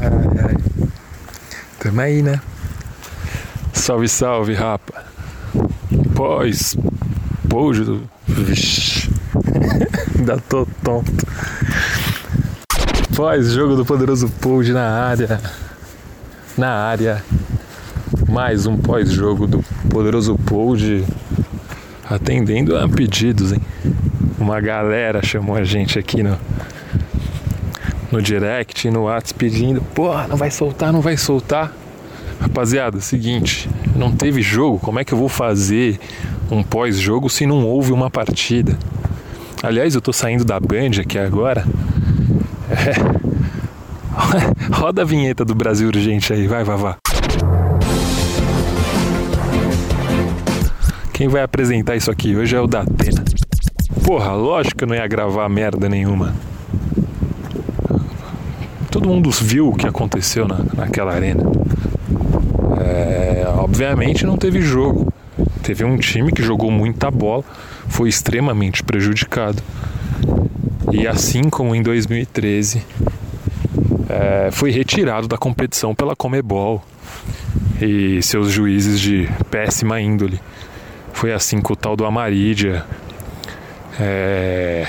ai, ai. Tamo aí, né? Salve, salve, rapa. Pós. Pojo do. Vixe. Ainda tô tonto. Pós jogo do poderoso Pold na área. Na área. Mais um pós-jogo do poderoso Pold atendendo a pedidos, hein? Uma galera chamou a gente aqui no, no direct, no WhatsApp pedindo, porra, não vai soltar, não vai soltar. Rapaziada, seguinte, não teve jogo, como é que eu vou fazer um pós-jogo se não houve uma partida? Aliás, eu tô saindo da Band aqui agora. É. Roda a vinheta do Brasil Urgente aí, vai, vai. Quem vai apresentar isso aqui hoje é o Datena. Porra, lógico que eu não ia gravar merda nenhuma. Todo mundo viu o que aconteceu na, naquela arena. É, obviamente não teve jogo. Teve um time que jogou muita bola, foi extremamente prejudicado. E assim como em 2013, é, foi retirado da competição pela Comebol e seus juízes de péssima índole. Foi assim com o tal do Amarídia. É...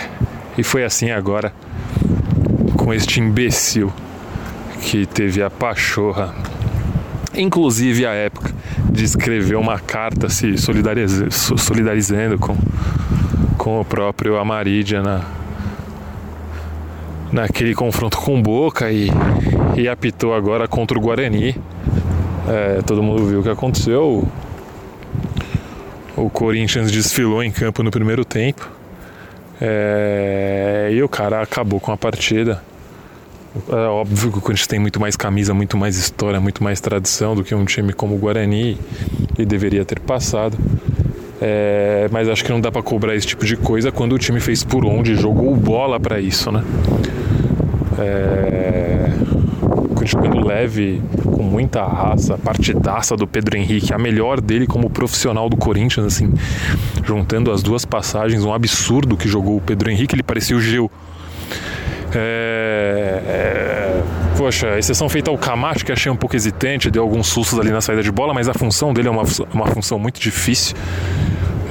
E foi assim agora com este imbecil que teve a pachorra, inclusive a época, de escrever uma carta se solidarizando, solidarizando com, com o próprio Amarídia na, naquele confronto com Boca e, e apitou agora contra o Guarani. É, todo mundo viu o que aconteceu o Corinthians desfilou em campo no primeiro tempo é, e o cara acabou com a partida. É óbvio que o Corinthians tem muito mais camisa, muito mais história, muito mais tradição do que um time como o Guarani e deveria ter passado. É, mas acho que não dá para cobrar esse tipo de coisa quando o time fez por onde, jogou bola para isso, né? É, jogando leve, com muita raça, partidaça do Pedro Henrique, a melhor dele como profissional do Corinthians, assim, juntando as duas passagens, um absurdo que jogou o Pedro Henrique, ele parecia o Gil. É, é, poxa, exceção feita ao Camacho, que achei um pouco hesitante, deu alguns sustos ali na saída de bola, mas a função dele é uma, uma função muito difícil.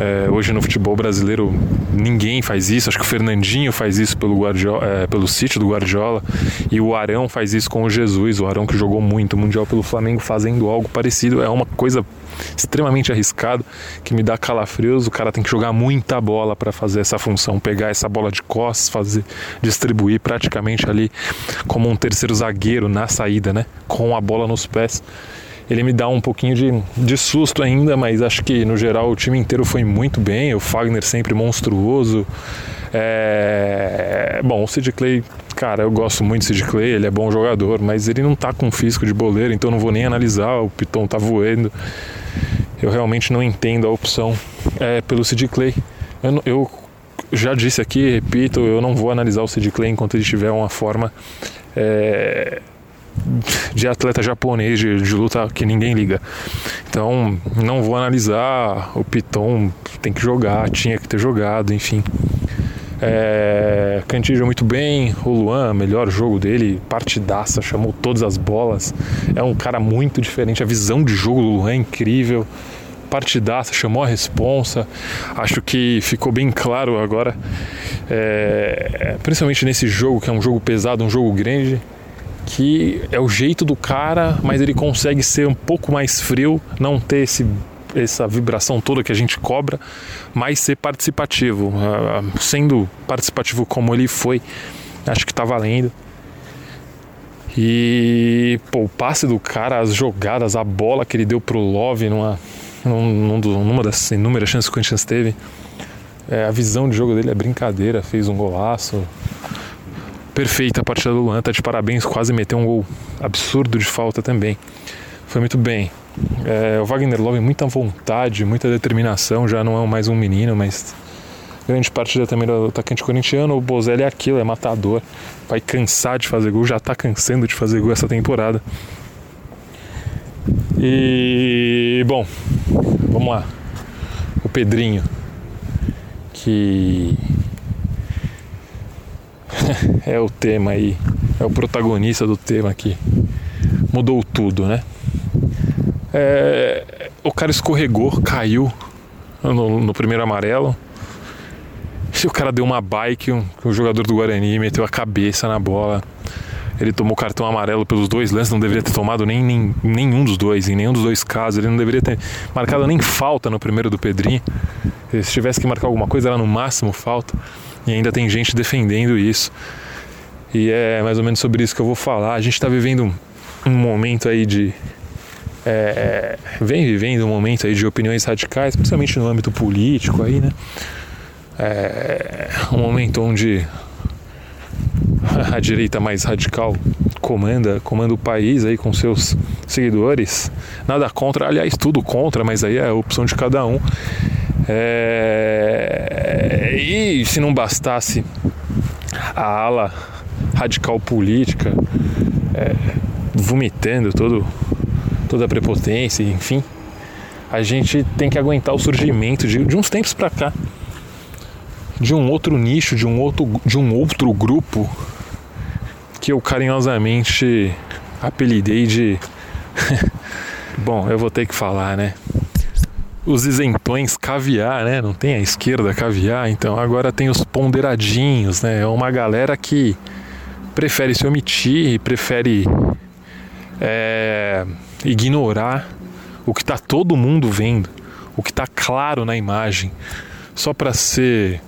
É, hoje no futebol brasileiro ninguém faz isso. Acho que o Fernandinho faz isso pelo, Guardiola, é, pelo sítio do Guardiola e o Arão faz isso com o Jesus. O Arão que jogou muito o Mundial pelo Flamengo fazendo algo parecido. É uma coisa extremamente arriscada que me dá calafrios. O cara tem que jogar muita bola para fazer essa função, pegar essa bola de costas, fazer distribuir praticamente ali como um terceiro zagueiro na saída, né? Com a bola nos pés ele me dá um pouquinho de, de susto ainda, mas acho que no geral o time inteiro foi muito bem. O Fagner sempre monstruoso. É... Bom, o Sid Clay, cara, eu gosto muito do Sid Clay, ele é bom jogador, mas ele não tá com físico de boleiro, então não vou nem analisar. O Piton tá voando. Eu realmente não entendo a opção é, pelo Sid Clay. Eu, eu já disse aqui, repito, eu não vou analisar o Sid Clay enquanto ele tiver uma forma é, de atleta japonês de, de, luta que ninguém liga. Então, não vou analisar. O Piton tem que jogar, tinha que ter jogado, enfim. É, muito bem, o Luan, melhor jogo dele, partidaça, chamou todas as bolas. É um cara muito diferente, a visão de jogo do Luan é incrível. Partidaça, chamou a responsa. Acho que ficou bem claro agora, é, principalmente nesse jogo, que é um jogo pesado, um jogo grande que é o jeito do cara, mas ele consegue ser um pouco mais frio, não ter esse, essa vibração toda que a gente cobra, mas ser participativo. Uh, sendo participativo como ele foi, acho que tá valendo. E pô, o passe do cara, as jogadas, a bola que ele deu pro Love numa, num, numa das inúmeras chances que o Corinthians teve. É, a visão de jogo dele é brincadeira, fez um golaço perfeita a partida do Luan, tá de parabéns, quase meteu um gol absurdo de falta também. Foi muito bem. É, o Wagner Love, muita vontade, muita determinação, já não é mais um menino, mas grande partida também do atacante corintiano. O Bozelli é aquilo, é matador, vai cansar de fazer gol, já tá cansando de fazer gol essa temporada. E bom, vamos lá. O Pedrinho, que é o tema aí, é o protagonista do tema aqui. Mudou tudo, né? É, o cara escorregou, caiu no, no, primeiro amarelo. E o cara deu uma bike, um, o jogador do Guarani meteu a cabeça na bola. Ele tomou cartão amarelo pelos dois lances, não deveria ter tomado nem, nem nenhum dos dois, em nenhum dos dois casos. Ele não deveria ter marcado nem falta no primeiro do Pedrinho. Se tivesse que marcar alguma coisa, era no máximo falta. E ainda tem gente defendendo isso. E é mais ou menos sobre isso que eu vou falar. A gente está vivendo um momento aí de é, vem vivendo um momento aí de opiniões radicais, principalmente no âmbito político aí, né? É, um momento onde a direita mais radical comanda, comanda o país aí com seus seguidores. Nada contra, aliás, tudo contra, mas aí é a opção de cada um. É, e se não bastasse a ala radical política é, vomitando todo toda a prepotência, enfim, a gente tem que aguentar o surgimento de, de uns tempos para cá de um outro nicho, de um outro, de um outro grupo que eu carinhosamente apelidei de. Bom, eu vou ter que falar, né? Os isentões caviar, né? Não tem a esquerda caviar, então agora tem os ponderadinhos, né? É uma galera que prefere se omitir, prefere é, ignorar o que está todo mundo vendo, o que está claro na imagem, só para ser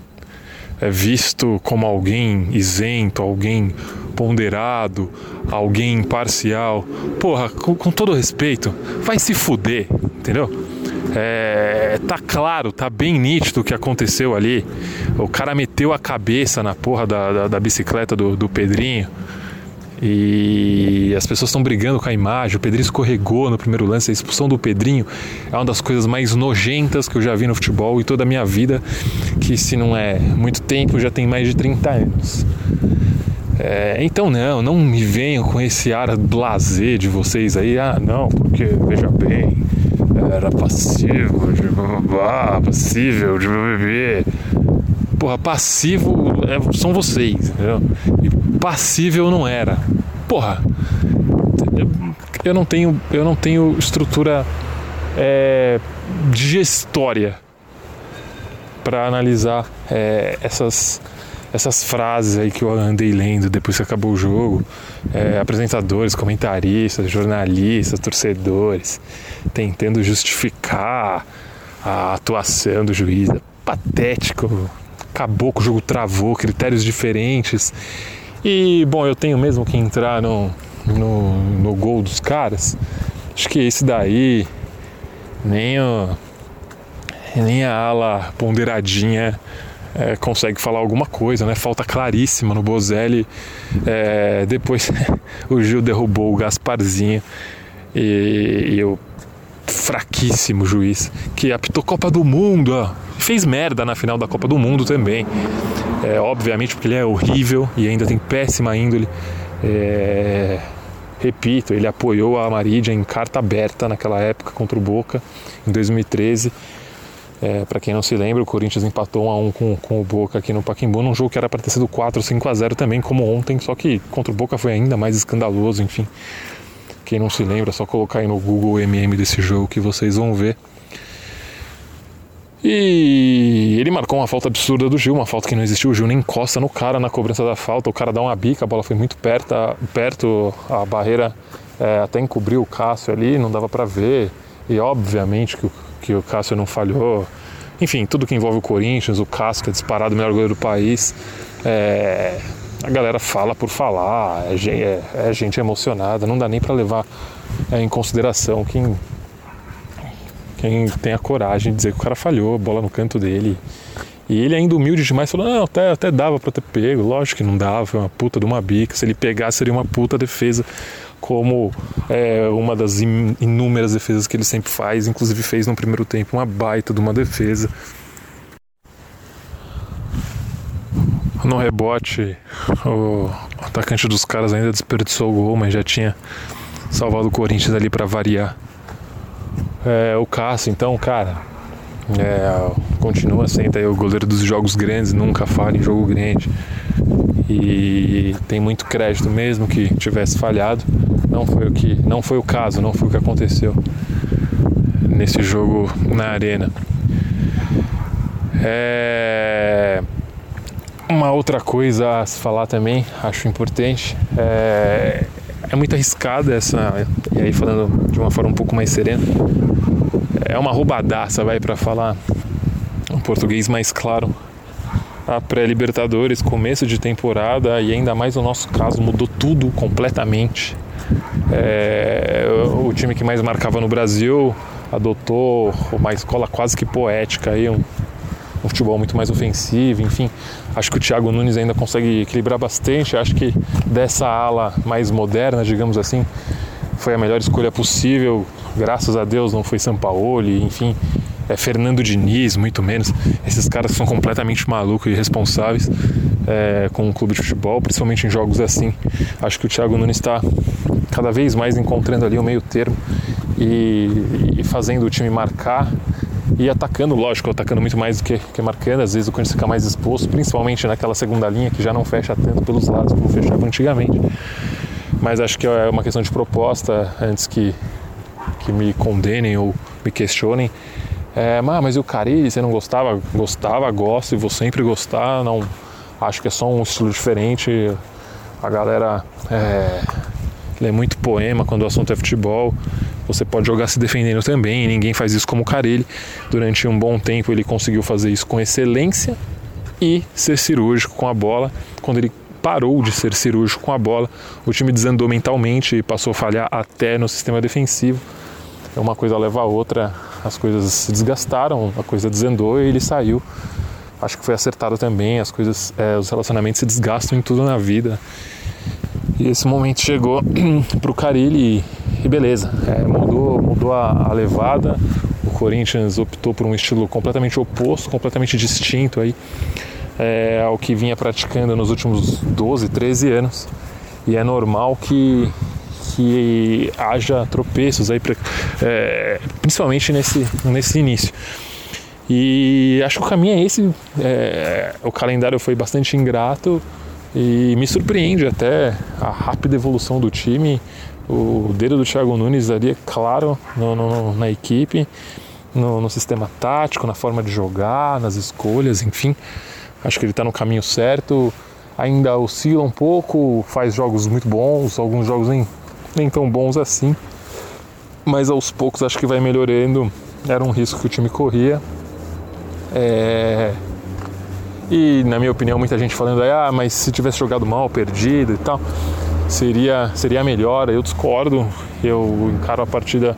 é, visto como alguém isento, alguém ponderado, alguém imparcial. Porra, com, com todo respeito, vai se fuder, entendeu? É, tá claro, tá bem nítido o que aconteceu ali. O cara meteu a cabeça na porra da, da, da bicicleta do, do Pedrinho. E as pessoas estão brigando com a imagem. O Pedrinho escorregou no primeiro lance. A expulsão do Pedrinho é uma das coisas mais nojentas que eu já vi no futebol e toda a minha vida, que se não é muito tempo, já tem mais de 30 anos. É, então não, não me venham com esse ar blazer de vocês aí. Ah, não, porque veja bem, era passivo de babá, passível de meu bebê. Porra, passivo é, são vocês, entendeu? E passível não era. Porra, eu não tenho, eu não tenho estrutura é, digestória para analisar é, essas essas frases aí que eu andei lendo depois que acabou o jogo, é, apresentadores, comentaristas, jornalistas, torcedores, tentando justificar a atuação do juiz. É patético, acabou com o jogo, travou, critérios diferentes. E, bom, eu tenho mesmo que entrar no, no, no gol dos caras. Acho que esse daí, nem, o, nem a ala ponderadinha é, consegue falar alguma coisa, né? Falta claríssima no Bozelli. É, depois o Gil derrubou o Gasparzinho e, e o fraquíssimo juiz que apitou Copa do Mundo, ó, fez merda na final da Copa do Mundo também. É, obviamente porque ele é horrível e ainda tem péssima índole. É, repito, ele apoiou a Maridia em carta aberta naquela época contra o Boca em 2013 é, para quem não se lembra, o Corinthians empatou 1 a 1 com, com o Boca aqui no Pacaembu, num jogo que era para ter sido 4 5 a 0 também, como ontem, só que contra o Boca foi ainda mais escandaloso, enfim. Quem não se lembra, é só colocar aí no Google MM desse jogo que vocês vão ver. E ele marcou uma falta absurda do Gil, uma falta que não existiu. O Gil nem encosta no cara na cobrança da falta, o cara dá uma bica, a bola foi muito perto, perto a barreira é, até encobriu o Cássio ali, não dava para ver. E obviamente que o que o Cássio não falhou. Enfim, tudo que envolve o Corinthians, o Cássio, que é disparado o melhor goleiro do país. É, a galera fala por falar, é, é, é gente emocionada, não dá nem para levar é, em consideração quem, quem tem a coragem de dizer que o cara falhou, bola no canto dele. E ele ainda humilde demais falou, não, até, até dava para ter pego, lógico que não dava, foi uma puta de uma bica, se ele pegasse seria uma puta defesa como é, uma das inúmeras defesas que ele sempre faz, inclusive fez no primeiro tempo uma baita de uma defesa. No rebote, o atacante dos caras ainda desperdiçou o gol, mas já tinha salvado o Corinthians ali para variar. É, o Cássio, então, cara, é, continua sendo aí o goleiro dos jogos grandes, nunca falha em jogo grande. E, e tem muito crédito mesmo que tivesse falhado. Não foi o que, não foi o caso, não foi o que aconteceu nesse jogo na arena. É... Uma outra coisa a se falar também, acho importante, é, é muito arriscada essa, e aí falando de uma forma um pouco mais serena, é uma roubadaça, vai para falar um português mais claro. A pré-Libertadores, começo de temporada e ainda mais no nosso caso, mudou tudo completamente. É, o time que mais marcava no Brasil adotou uma escola quase que poética aí, um, um futebol muito mais ofensivo, enfim. Acho que o Thiago Nunes ainda consegue equilibrar bastante. Acho que dessa ala mais moderna, digamos assim, foi a melhor escolha possível. Graças a Deus não foi Sampaoli, enfim, é Fernando Diniz, muito menos. Esses caras são completamente malucos e irresponsáveis é, com o clube de futebol, principalmente em jogos assim. Acho que o Thiago Nunes está cada vez mais encontrando ali o meio termo e, e fazendo o time marcar e atacando, lógico, atacando muito mais do que, que marcando. Às vezes o Corinthians fica mais exposto, principalmente naquela segunda linha que já não fecha tanto pelos lados como fechava antigamente. Mas acho que é uma questão de proposta antes que, que me condenem ou me questionem. É, mas e o Carilli, você não gostava? Gostava, gosto e vou sempre gostar. Não, acho que é só um estilo diferente. A galera é, lê muito poema quando o assunto é futebol. Você pode jogar se defendendo também, ninguém faz isso como o Carilli. Durante um bom tempo ele conseguiu fazer isso com excelência e ser cirúrgico com a bola. Quando ele parou de ser cirúrgico com a bola, o time desandou mentalmente e passou a falhar até no sistema defensivo. Uma coisa leva a outra, as coisas se desgastaram, a coisa desandou e ele saiu. Acho que foi acertado também, as coisas, é, os relacionamentos se desgastam em tudo na vida. E esse momento chegou para o Carilli e beleza, é, mudou, mudou a, a, levada. O Corinthians optou por um estilo completamente oposto, completamente distinto aí, é, ao que vinha praticando nos últimos 12, 13 anos. E é normal que, que haja tropeços aí, é, principalmente nesse, nesse início. E acho que o caminho é esse. É, o calendário foi bastante ingrato e me surpreende até a rápida evolução do time. O dedo do Thiago Nunes ali é claro no, no, na equipe, no, no, sistema tático, na forma de jogar, nas escolhas, enfim. Acho que ele está no caminho certo. Ainda oscila um pouco, faz jogos muito bons, alguns jogos nem, nem tão bons assim. Mas aos poucos acho que vai melhorando. Era um risco que o time corria. É, e na minha opinião, muita gente falando aí, ah, mas se tivesse jogado mal, perdido e tal, seria, seria melhor. Eu discordo, eu encaro a partida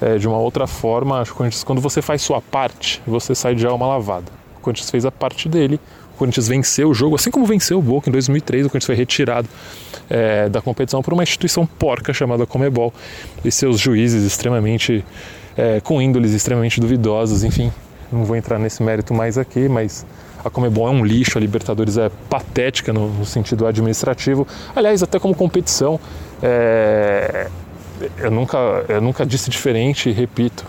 é, de uma outra forma. Acho que quando você faz sua parte, você sai de alma lavada. O Corinthians fez a parte dele, o Corinthians venceu o jogo, assim como venceu o Boca em 2003, o Corinthians foi retirado é, da competição por uma instituição porca chamada Comebol e seus juízes extremamente, é, com índoles extremamente duvidosas, enfim. Não vou entrar nesse mérito mais aqui, mas a Comebol é um lixo, a Libertadores é patética no, no sentido administrativo. Aliás, até como competição, é, eu, nunca, eu nunca disse diferente e repito.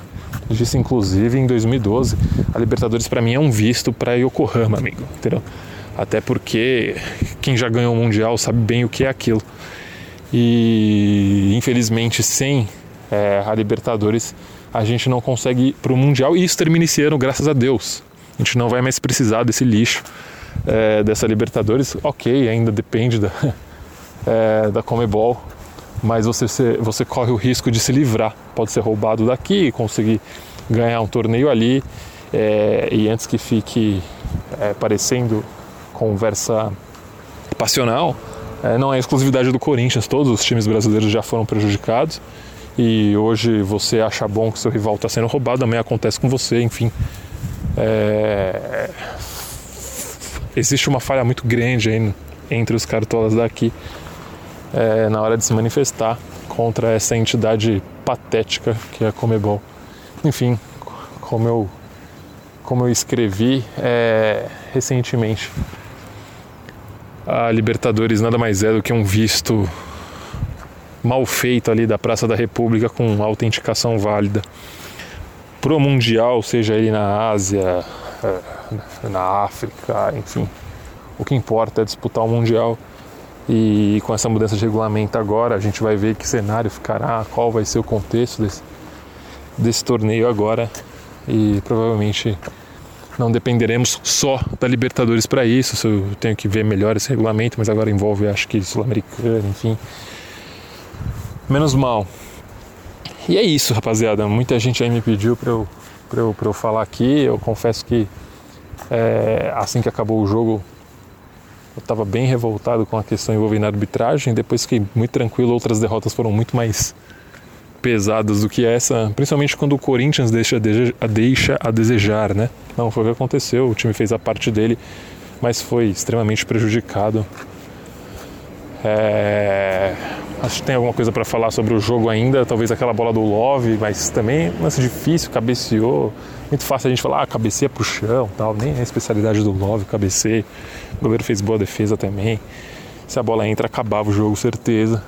Disse inclusive em 2012, a Libertadores para mim é um visto para Yokohama, amigo, entendeu? Até porque quem já ganhou o Mundial sabe bem o que é aquilo. E infelizmente sem é, a Libertadores a gente não consegue ir para o Mundial e isso termina esse ano, graças a Deus. A gente não vai mais precisar desse lixo é, dessa Libertadores. Ok, ainda depende da, é, da Comebol, mas você, você corre o risco de se livrar. Pode ser roubado daqui conseguir ganhar um torneio ali. É, e antes que fique é, parecendo conversa passional, é, não é exclusividade do Corinthians, todos os times brasileiros já foram prejudicados. E hoje você acha bom que seu rival está sendo roubado, amanhã acontece com você, enfim. É... Existe uma falha muito grande aí entre os cartolas daqui é, na hora de se manifestar contra essa entidade patética que é a Comebol. Enfim, como eu, como eu escrevi é, recentemente, a Libertadores nada mais é do que um visto mal feito ali da Praça da República com autenticação válida pro Mundial, seja ele na Ásia, é, na África, enfim, O que importa é disputar o Mundial. E com essa mudança de regulamento agora, a gente vai ver que cenário ficará, qual vai ser o contexto desse, desse torneio agora. E provavelmente não dependeremos só da Libertadores para isso. Eu tenho que ver melhor esse regulamento, mas agora envolve, acho que Sul-Americano, enfim. Menos mal. E é isso, rapaziada. Muita gente aí me pediu para eu, eu, eu falar aqui. Eu confesso que é, assim que acabou o jogo, eu estava bem revoltado com a questão envolvendo a arbitragem. Depois fiquei muito tranquilo. Outras derrotas foram muito mais pesadas do que essa, principalmente quando o Corinthians deixa, deixa a desejar, né? Não foi o que aconteceu, o time fez a parte dele, mas foi extremamente prejudicado. É... Acho que tem alguma coisa para falar sobre o jogo ainda, talvez aquela bola do Love, mas também lance difícil, cabeceou. Muito fácil a gente falar, ah, cabeceia pro chão, tal, nem é a especialidade do Love, cabeceia. O goleiro fez boa defesa também. Se a bola entra, acabava o jogo, certeza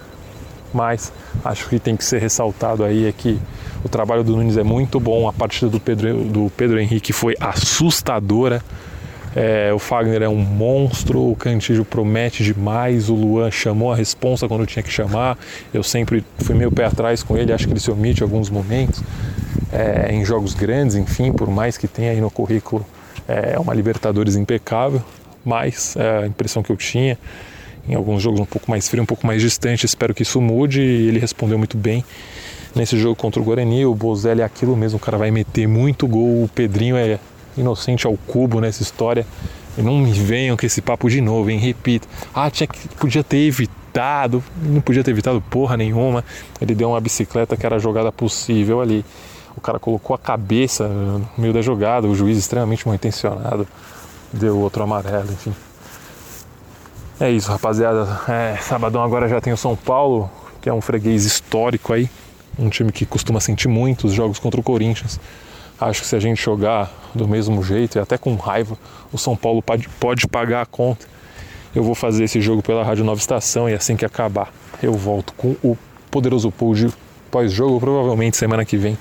mas acho que tem que ser ressaltado aí é que o trabalho do Nunes é muito bom, a partida do Pedro, do Pedro Henrique foi assustadora. É, o Fagner é um monstro, o Cantillo promete demais, o Luan chamou a responsa quando tinha que chamar. Eu sempre fui meio pé atrás com ele, acho que ele se omite em alguns momentos, é, em jogos grandes, enfim, por mais que tenha aí no currículo é uma Libertadores impecável, mas é a impressão que eu tinha em alguns jogos um pouco mais frio, um pouco mais distante. Espero que isso mude e ele respondeu muito bem. Nesse jogo contra o Guarani, o Bozelli é aquilo mesmo, o cara vai meter muito gol. O Pedrinho é inocente ao cubo nessa história. E não me venham com esse papo de novo, hein? Repito. Ah, tinha que, podia ter evitado. Não podia ter evitado porra nenhuma. Ele deu uma bicicleta que era a jogada possível ali. O cara colocou a cabeça no meio da jogada, o juiz extremamente mal intencionado deu outro amarelo, enfim. É isso, rapaziada. É, sabadão agora já tem o São Paulo, que é um freguês histórico aí. Um time que costuma sentir muito os jogos contra o Corinthians. Acho que se a gente jogar do mesmo jeito e até com raiva, o São Paulo pode, pode pagar a conta. Eu vou fazer esse jogo pela Rádio Nova Estação e assim que acabar, eu volto com o poderoso pool de pós-jogo, provavelmente semana que vem.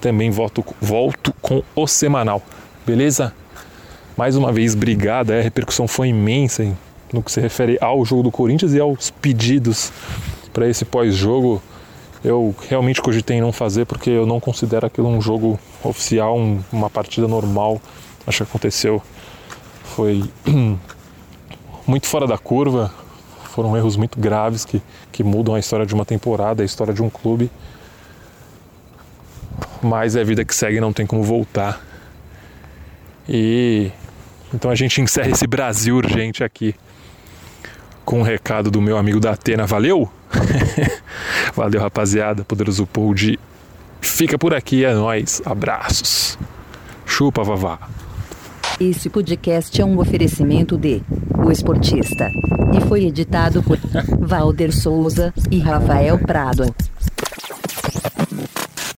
Também volto, volto com o semanal, beleza? Mais uma vez, obrigado. A repercussão foi imensa. Hein? no que se refere ao jogo do Corinthians e aos pedidos para esse pós-jogo. Eu realmente cogitei em não fazer porque eu não considero aquilo um jogo oficial, um, uma partida normal. Acho que aconteceu. Foi muito fora da curva, foram erros muito graves que, que mudam a história de uma temporada, a história de um clube. Mas é a vida que segue, não tem como voltar. E então a gente encerra esse Brasil urgente aqui com o um recado do meu amigo da Atena. Valeu? Valeu, rapaziada. Poderoso Pold. Fica por aqui, é nóis. Abraços. Chupa, vavá. Esse podcast é um oferecimento de O Esportista e foi editado por Valder Souza e Rafael Prado.